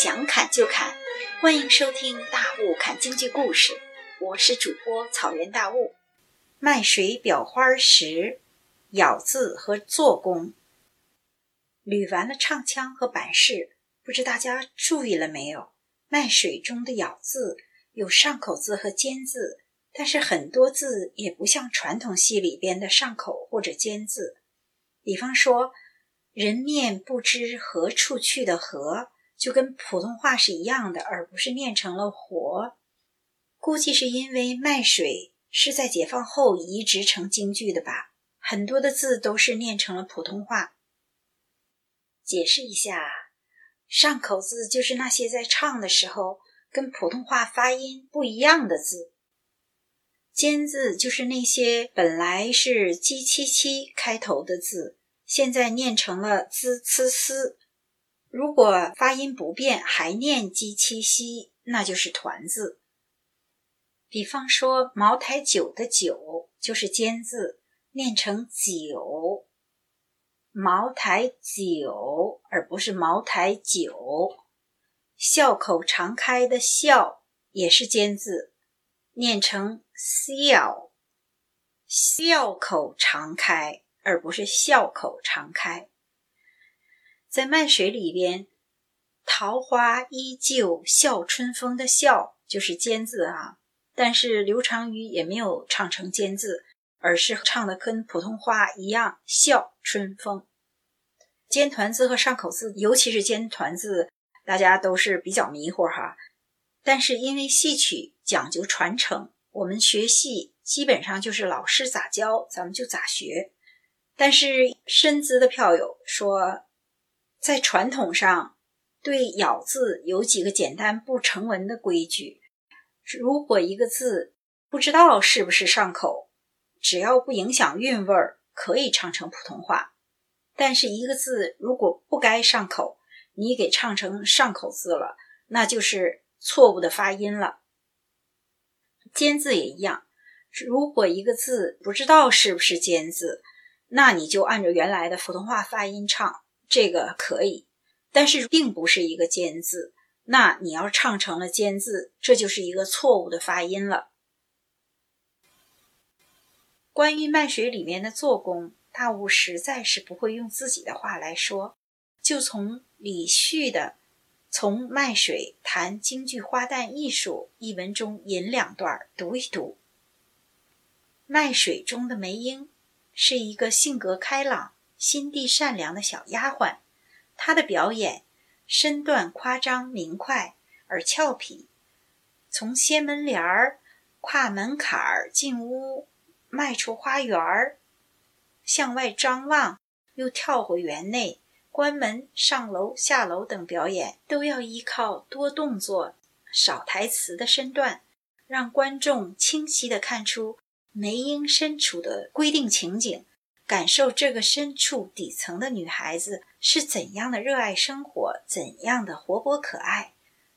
想砍就砍，欢迎收听《大雾砍京剧故事》，我是主播草原大雾。卖水裱花时，咬字和做工。捋完了唱腔和板式，不知大家注意了没有？卖水中的咬字有上口字和尖字，但是很多字也不像传统戏里边的上口或者尖字。比方说“人面不知何处去”的“何”。就跟普通话是一样的，而不是念成了“活”。估计是因为麦水是在解放后移植成京剧的吧，很多的字都是念成了普通话。解释一下，上口字就是那些在唱的时候跟普通话发音不一样的字，尖字就是那些本来是“鸡七七”开头的字，现在念成了“滋呲丝”。如果发音不变，还念鸡七西，那就是团字。比方说“茅台酒”的“酒”就是尖字，念成“酒”。茅台酒，而不是茅台酒。笑口常开的“笑”也是尖字，念成“笑”。笑口常开，而不是笑口常开。在麦水里边，桃花依旧笑春风的“笑”就是尖字啊，但是刘长瑜也没有唱成尖字，而是唱的跟普通话一样“笑春风”。尖团字和上口字，尤其是尖团字，大家都是比较迷糊哈。但是因为戏曲讲究传承，我们学戏基本上就是老师咋教，咱们就咋学。但是身资的票友说。在传统上，对咬字有几个简单不成文的规矩。如果一个字不知道是不是上口，只要不影响韵味儿，可以唱成普通话。但是一个字如果不该上口，你给唱成上口字了，那就是错误的发音了。尖字也一样，如果一个字不知道是不是尖字，那你就按照原来的普通话发音唱。这个可以，但是并不是一个尖字。那你要唱成了尖字，这就是一个错误的发音了。关于麦水里面的做工，大雾实在是不会用自己的话来说，就从李旭的《从麦水谈京剧花旦艺术》一文中引两段读一读。麦水中的梅英是一个性格开朗。心地善良的小丫鬟，她的表演身段夸张明快而俏皮。从掀门帘儿、跨门槛儿进屋，迈出花园儿，向外张望，又跳回园内，关门、上楼、下楼等表演，都要依靠多动作、少台词的身段，让观众清晰地看出梅英身处的规定情景。感受这个身处底层的女孩子是怎样的热爱生活，怎样的活泼可爱，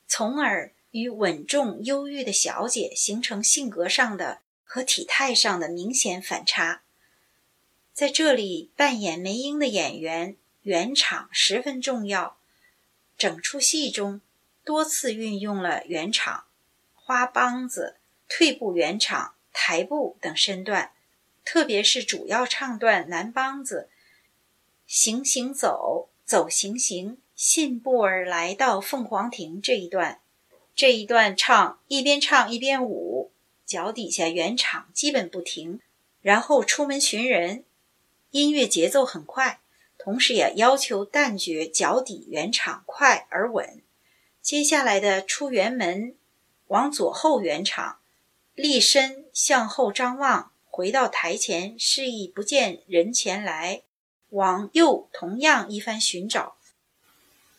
从而与稳重忧郁的小姐形成性格上的和体态上的明显反差。在这里扮演梅英的演员圆场十分重要，整出戏中多次运用了圆场、花梆子、退步圆场、台步等身段。特别是主要唱段南梆子，行行走，走行行，信步儿来到凤凰亭这一段，这一段唱一边唱一边舞，脚底下圆场基本不停，然后出门寻人，音乐节奏很快，同时也要求旦角脚底圆场快而稳。接下来的出辕门，往左后圆场，立身向后张望。回到台前，示意不见人前来，往右同样一番寻找，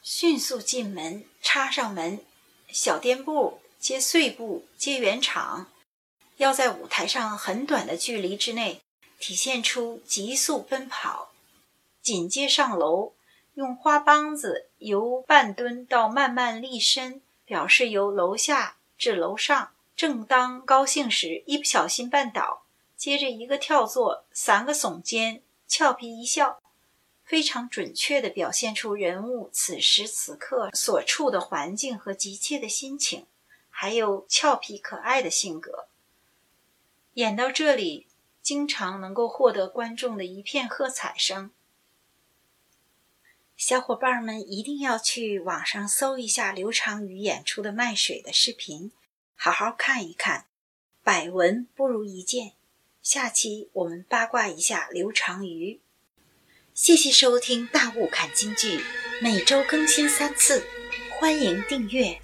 迅速进门，插上门，小垫步接碎步接圆场，要在舞台上很短的距离之内体现出急速奔跑。紧接上楼，用花梆子由半蹲到慢慢立身，表示由楼下至楼上。正当高兴时，一不小心绊倒。接着一个跳坐，三个耸肩，俏皮一笑，非常准确地表现出人物此时此刻所处的环境和急切的心情，还有俏皮可爱的性格。演到这里，经常能够获得观众的一片喝彩声。小伙伴们一定要去网上搜一下刘长瑜演出的卖水的视频，好好看一看。百闻不如一见。下期我们八卦一下刘长瑜。谢谢收听《大雾看京剧》，每周更新三次，欢迎订阅。